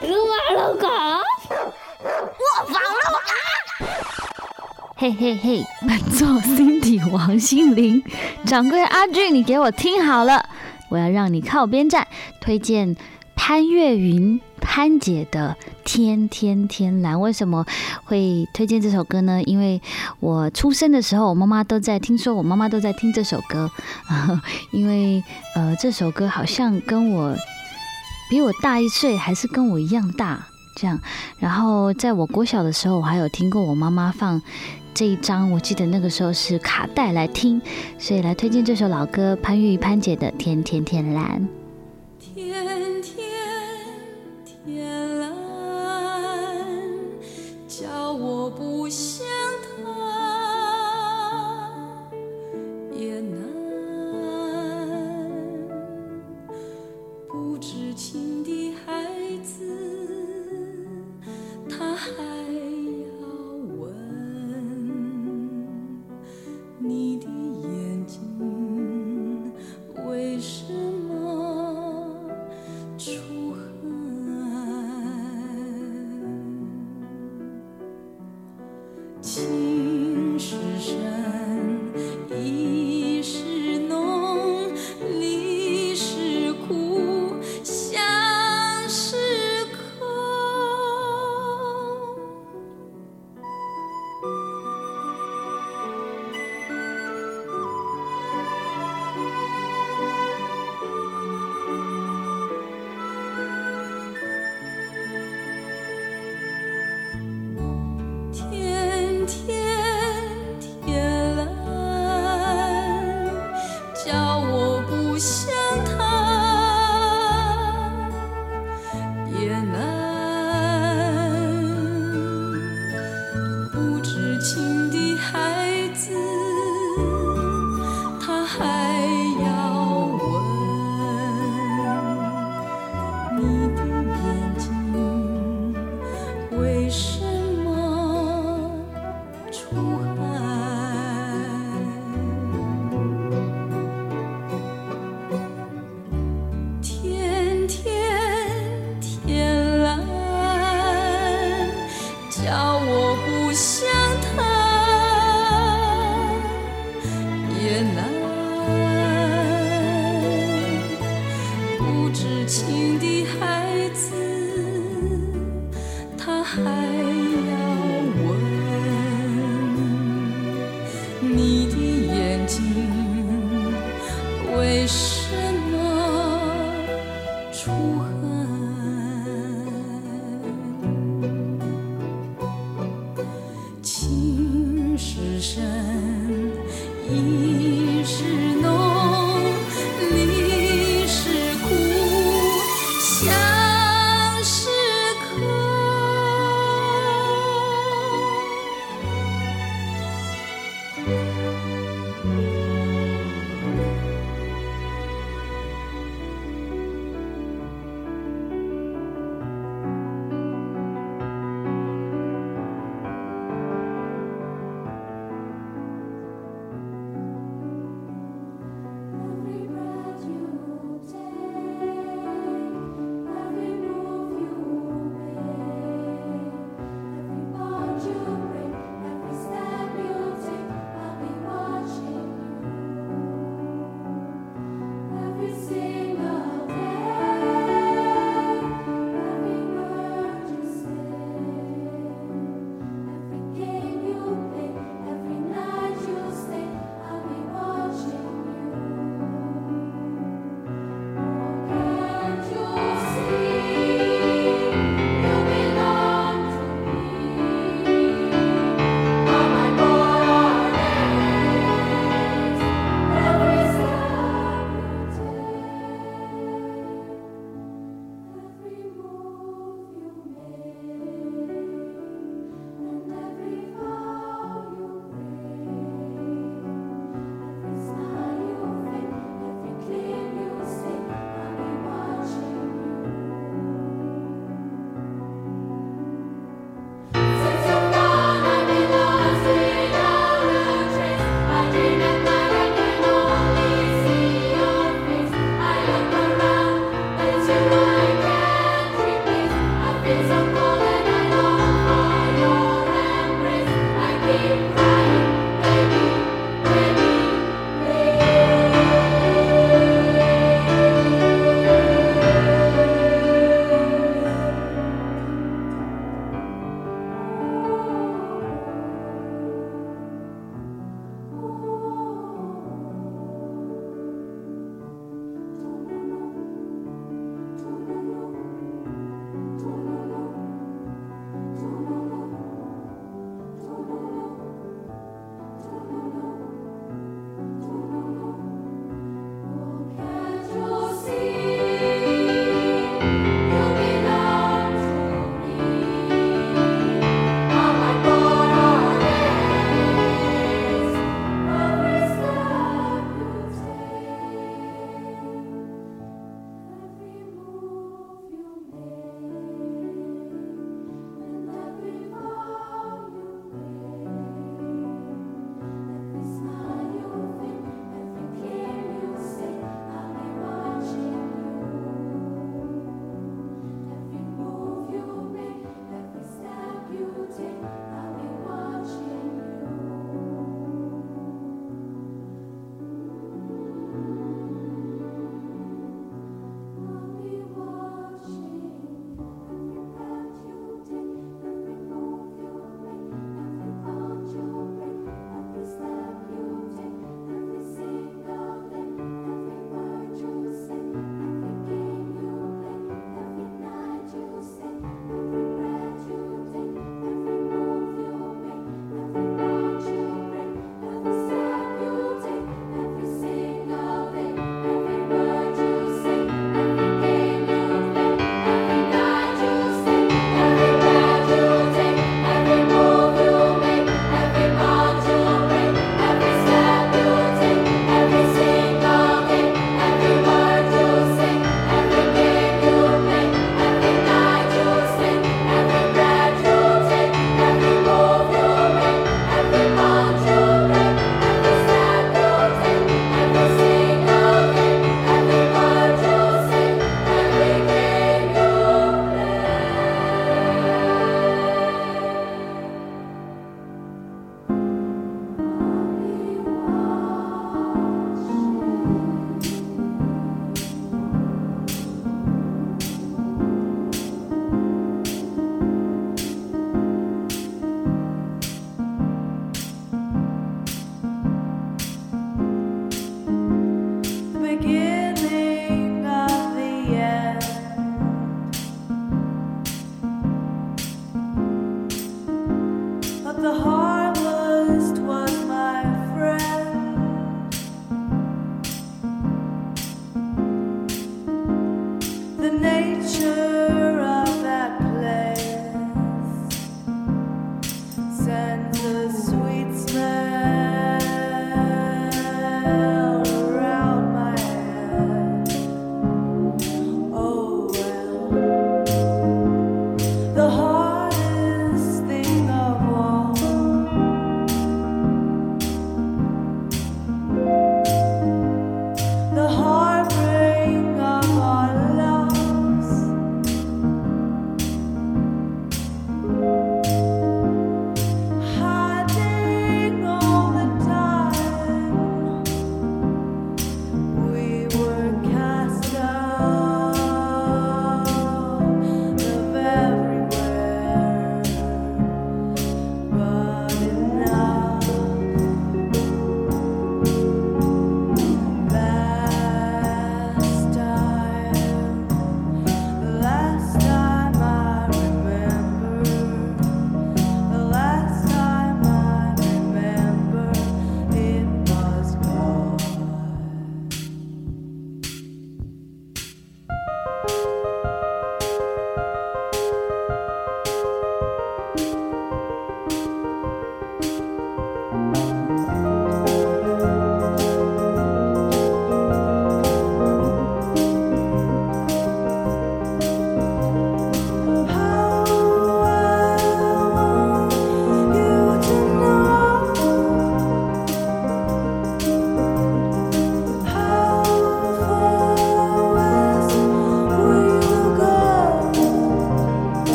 撸啊撸狗，我房撸狗。嘿嘿嘿，本座 Cindy 王心凌，掌柜阿俊，你给我听好了，我要让你靠边站，推荐潘越云潘姐的《天天天蓝》。为什么会推荐这首歌呢？因为我出生的时候，我妈妈都在听说，我妈妈都在听这首歌，因为呃，这首歌好像跟我比我大一岁，还是跟我一样大这样。然后在我国小的时候，我还有听过我妈妈放。这一张我记得那个时候是卡带来听，所以来推荐这首老歌潘玉潘姐的《天天天蓝》。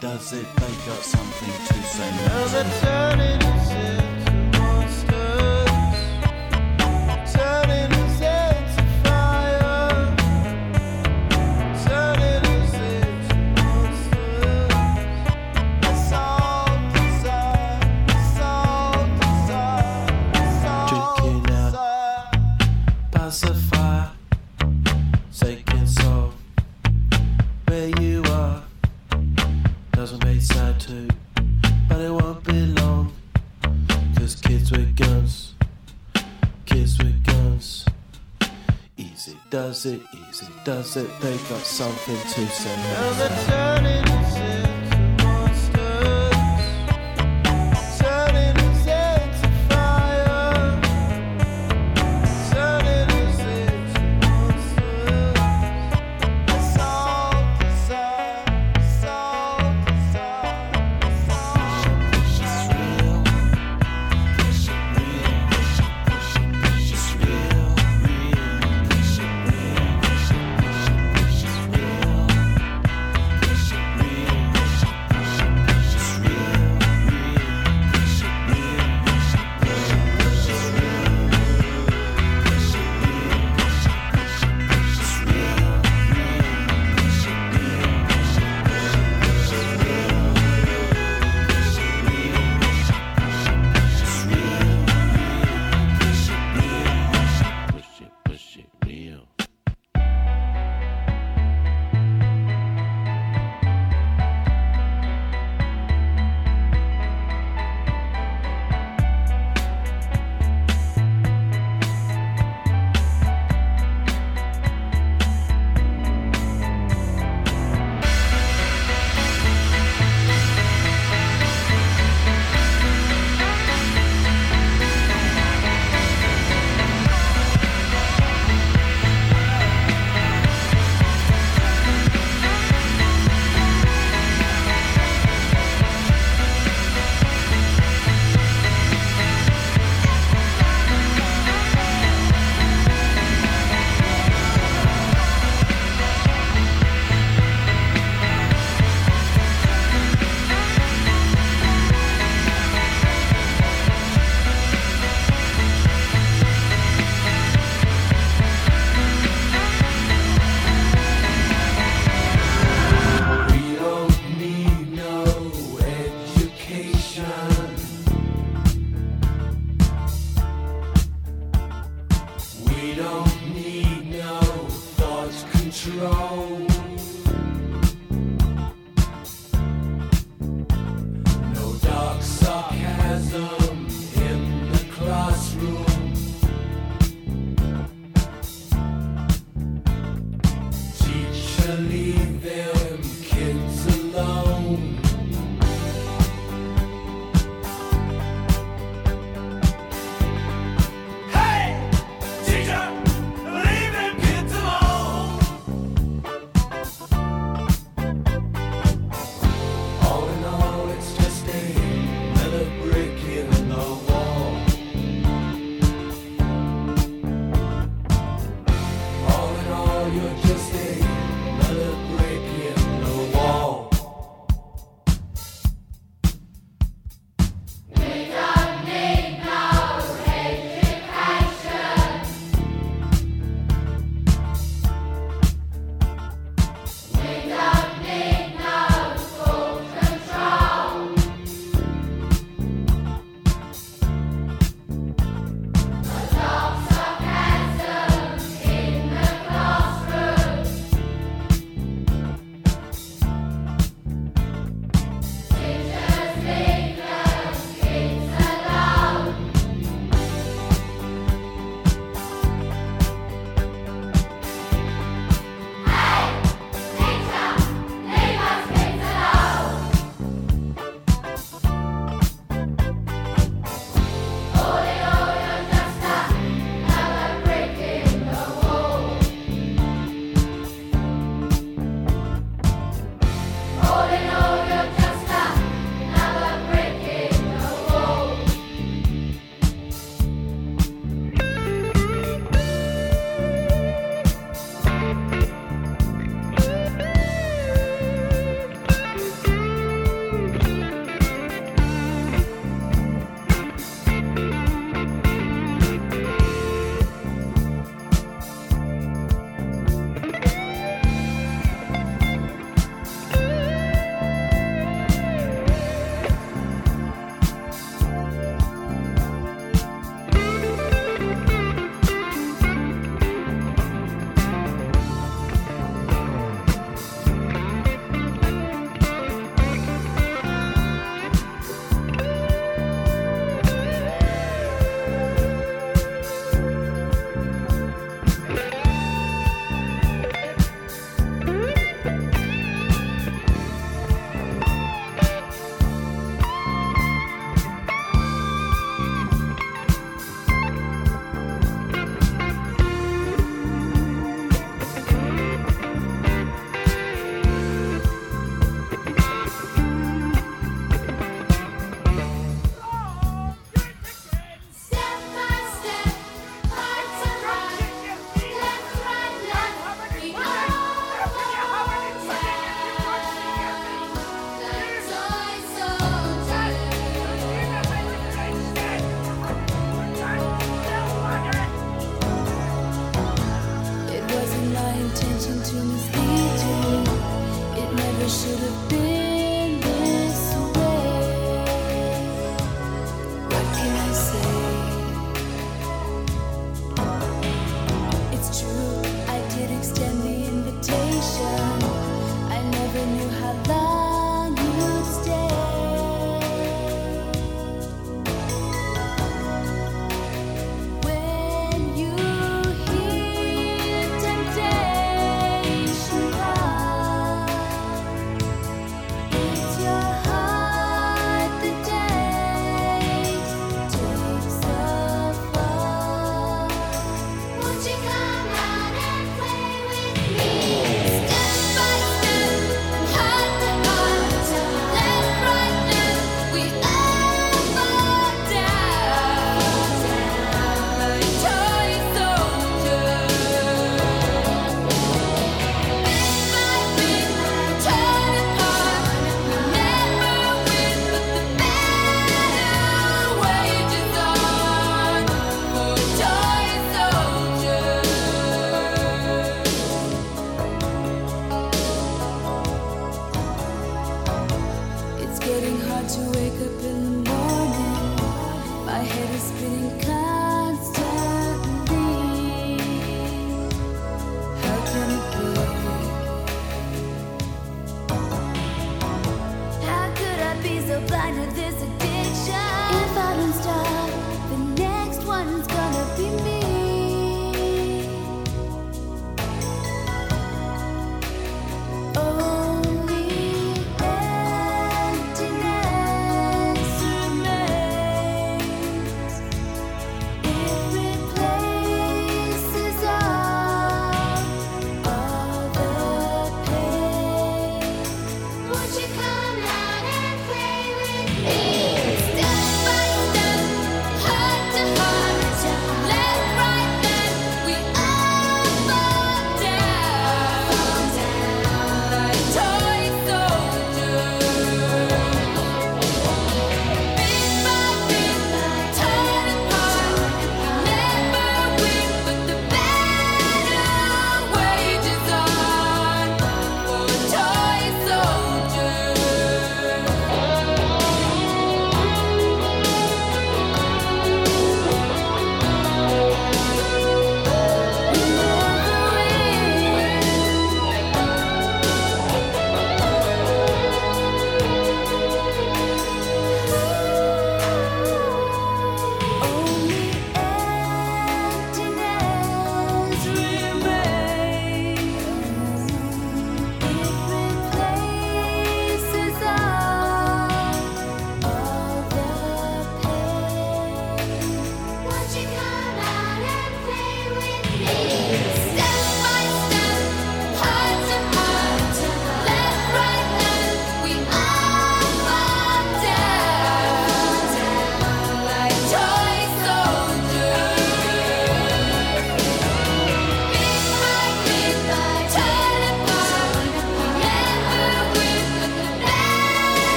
does it make up something to does it, they've got something to say.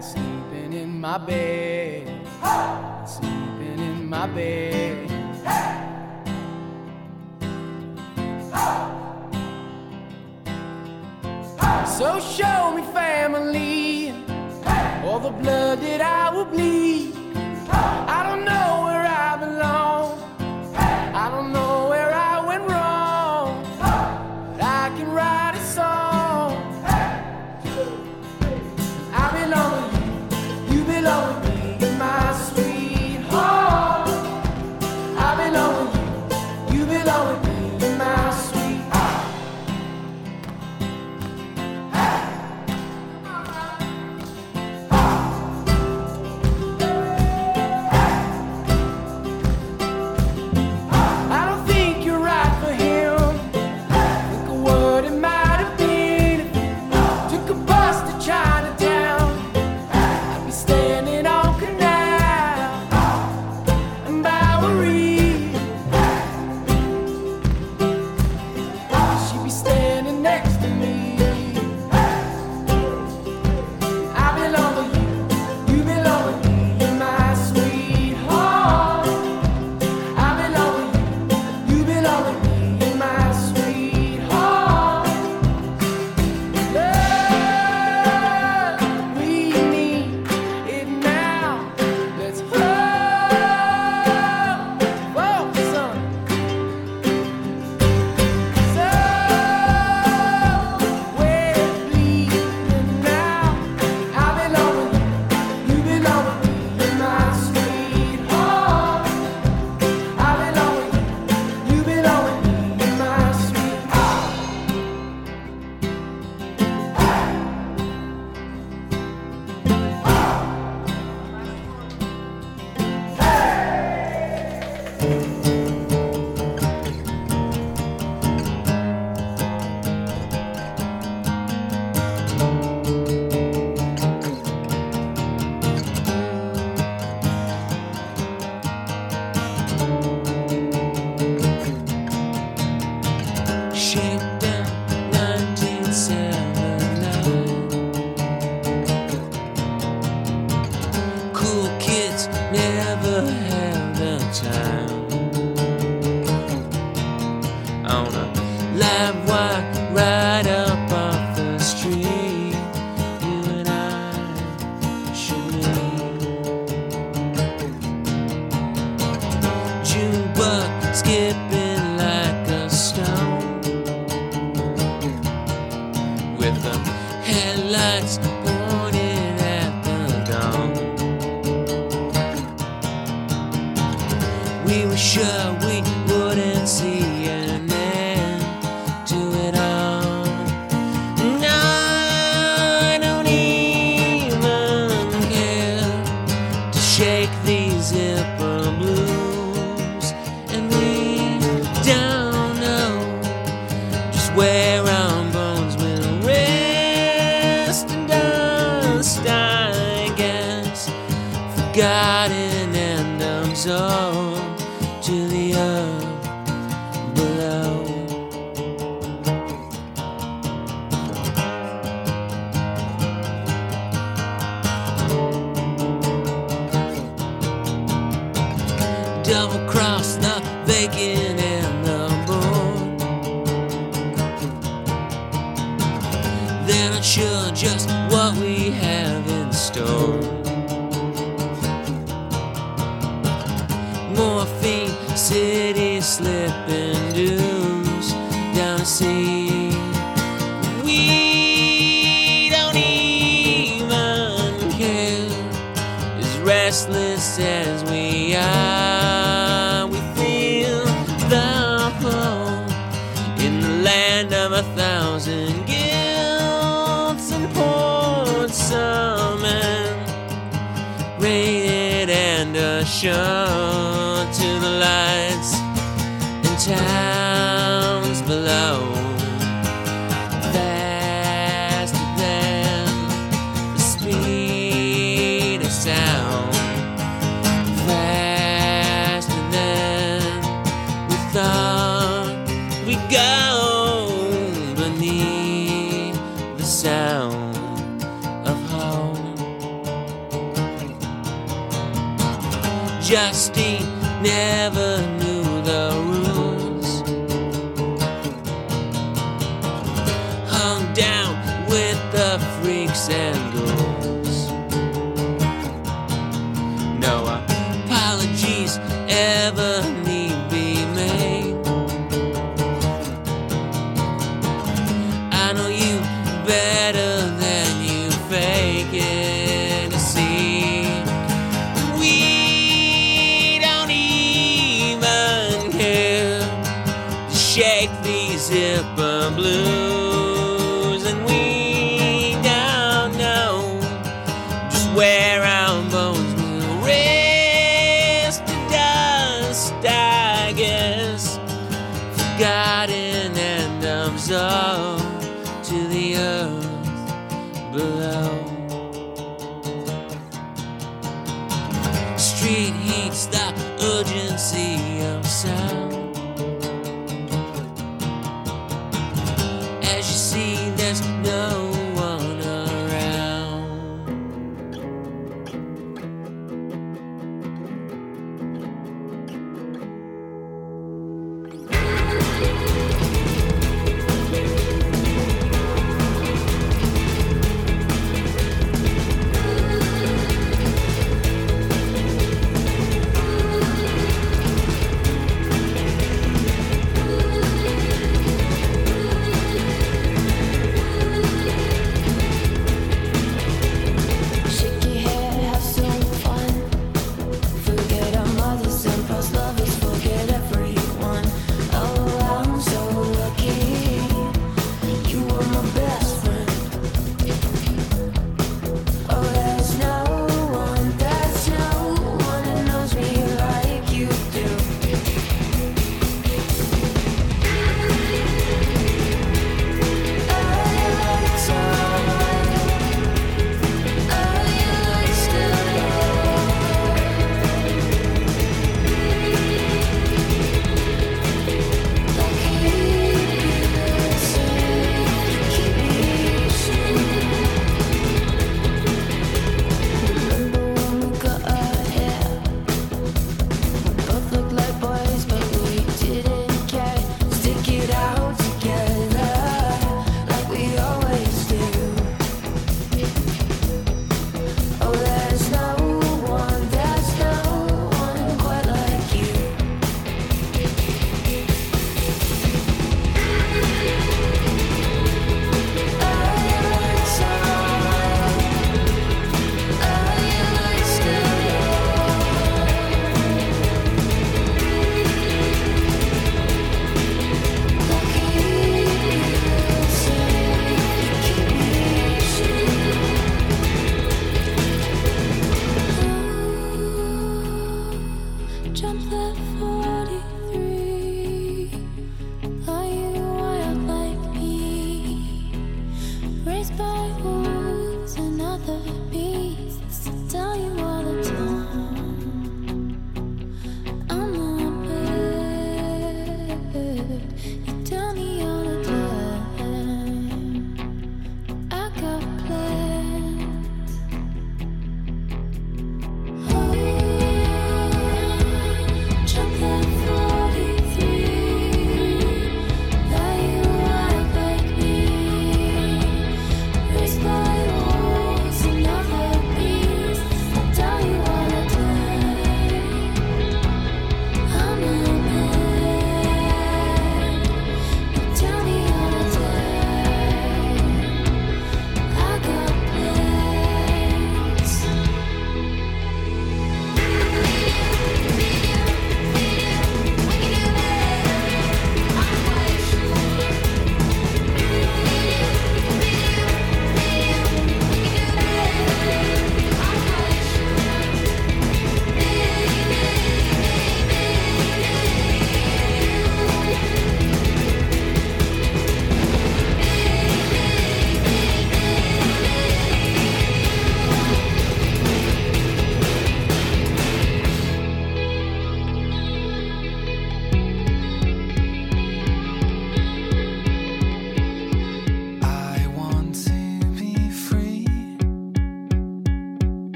sleeping in my bed. Hey! Sleeping in my bed. So show me family, hey! all the blood that I will bleed.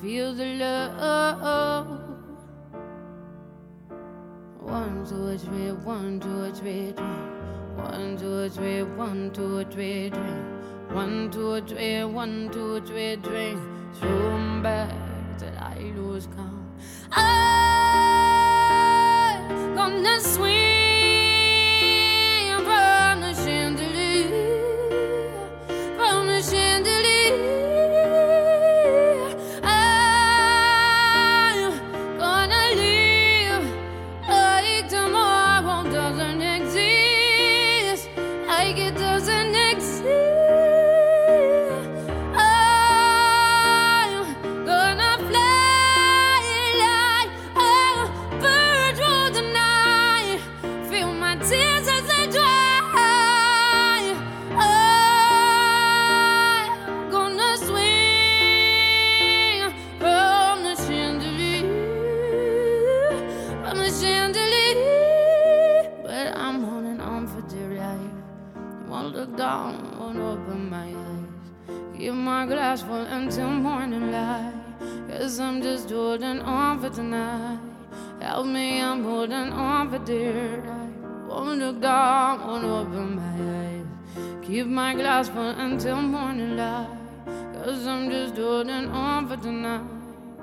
Feel the love. One, two, three, one, two, three, drink. One, two, three, one, two, three, drink. One, two, three, one, two, three. Throw 'em back till I lose count. I'm gonna swing holding on for tonight. Help me, I'm holding on for dear life. Won't look down, won't open my eyes. Keep my glass full until morning light. Cause I'm just holding on for tonight.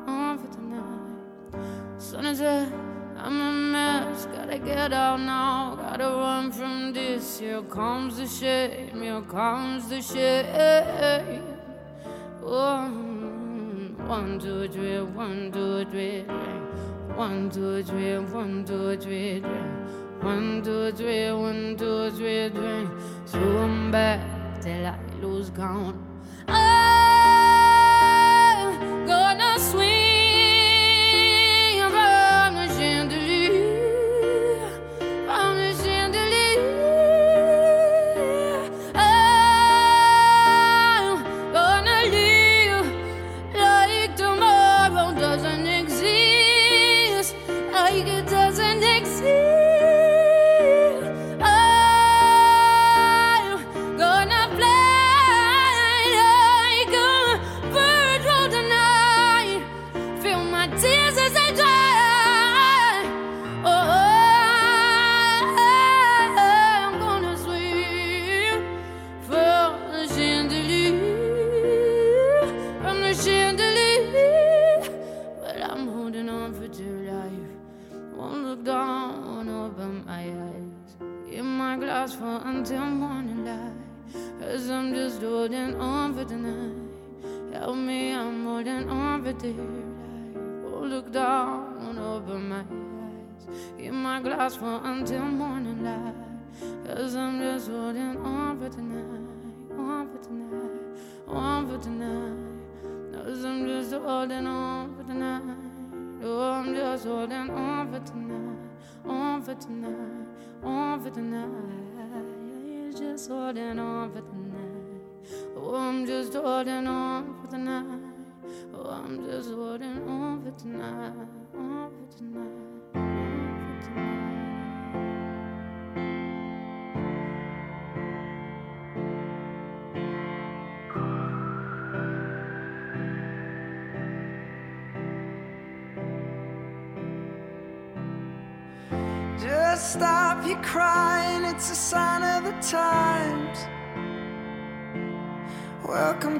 On for tonight. Sun is up, I'm a mess. Gotta get out now. Gotta run from this. Here comes the shame. Here comes the shame. One, oh. One, two, three, one, two, three, three. One, two, three, one, two, three, three. One, two, three, one, two, three, three. 'em back till I lose count. I'm gonna swing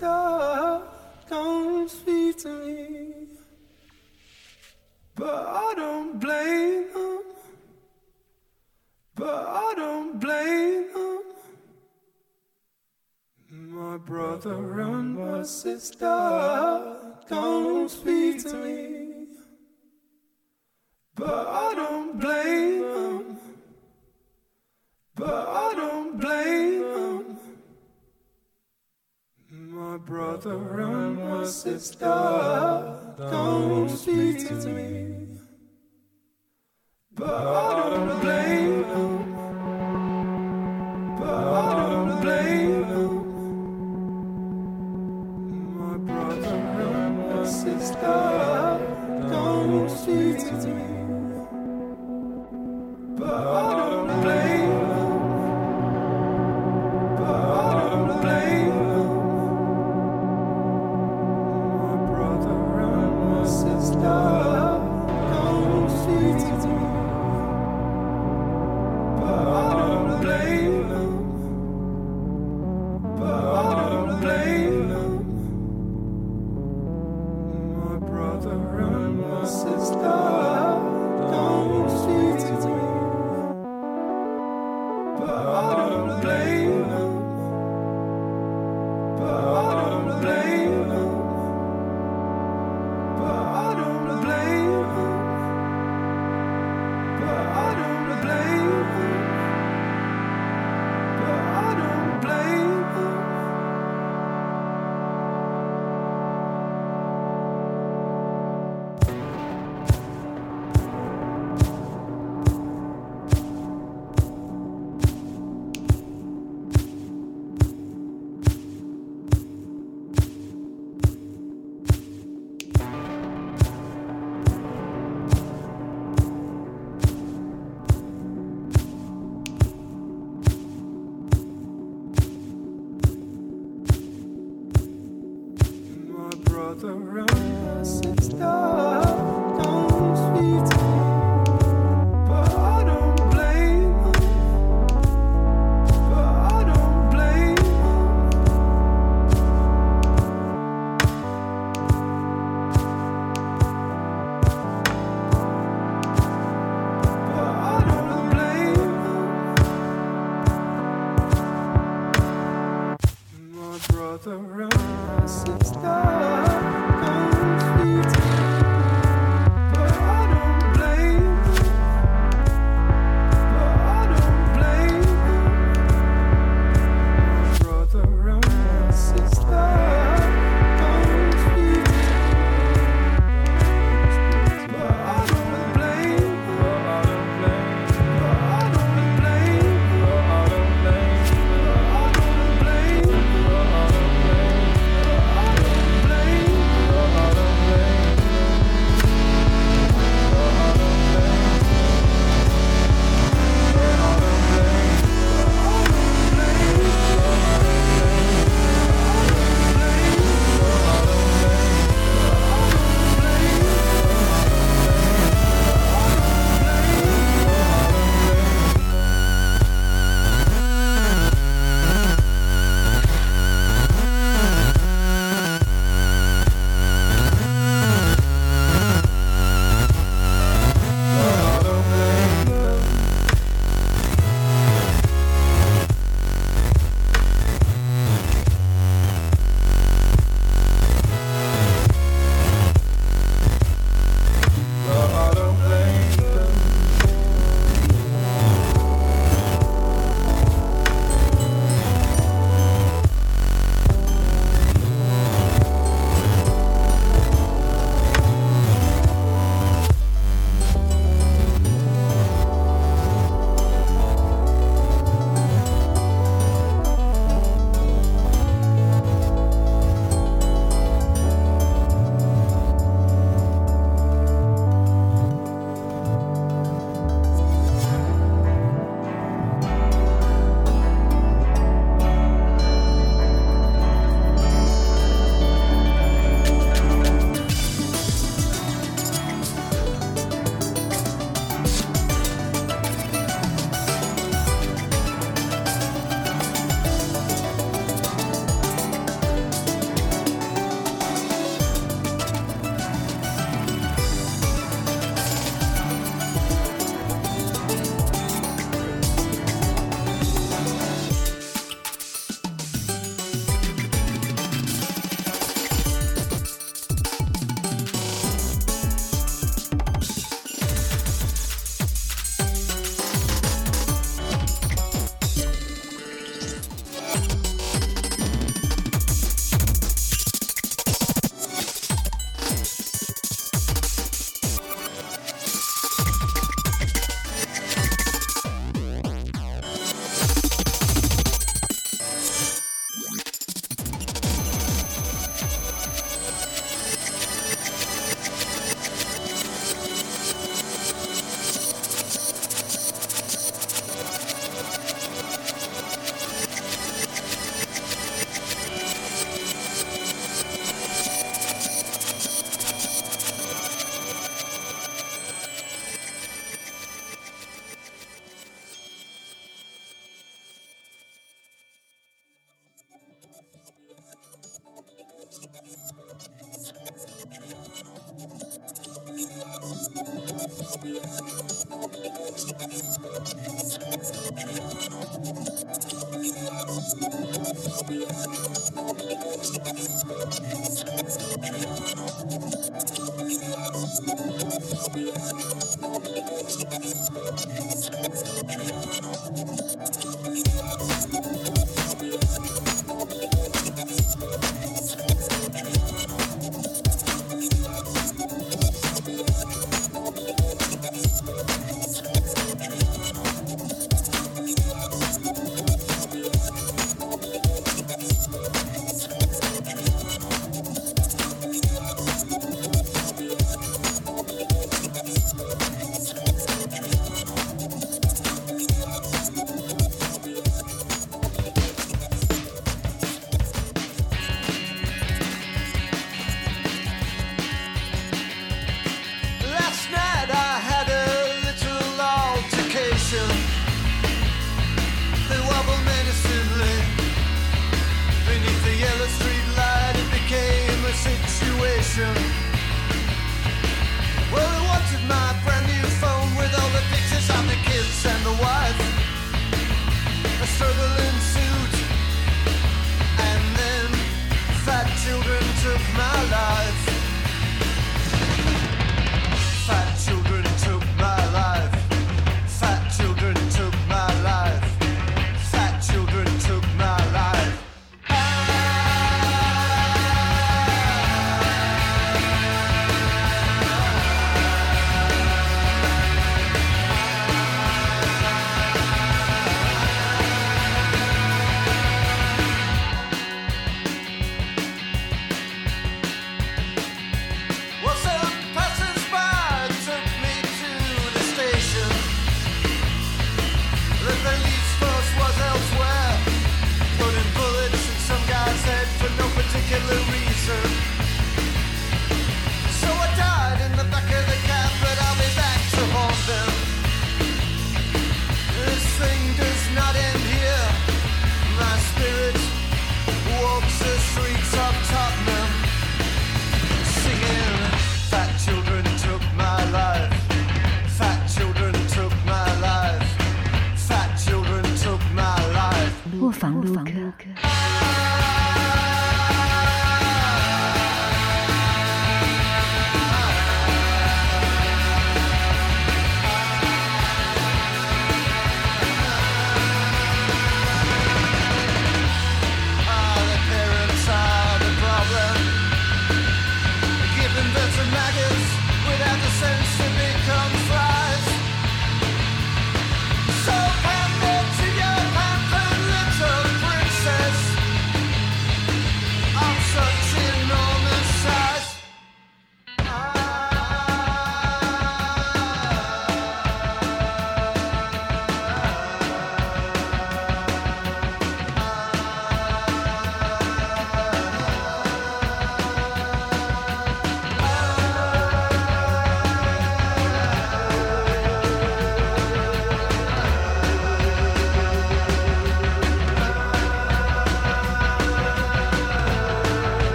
don't speak to me, but I don't blame them. But I don't blame them. My brother and my sister don't speak to me. está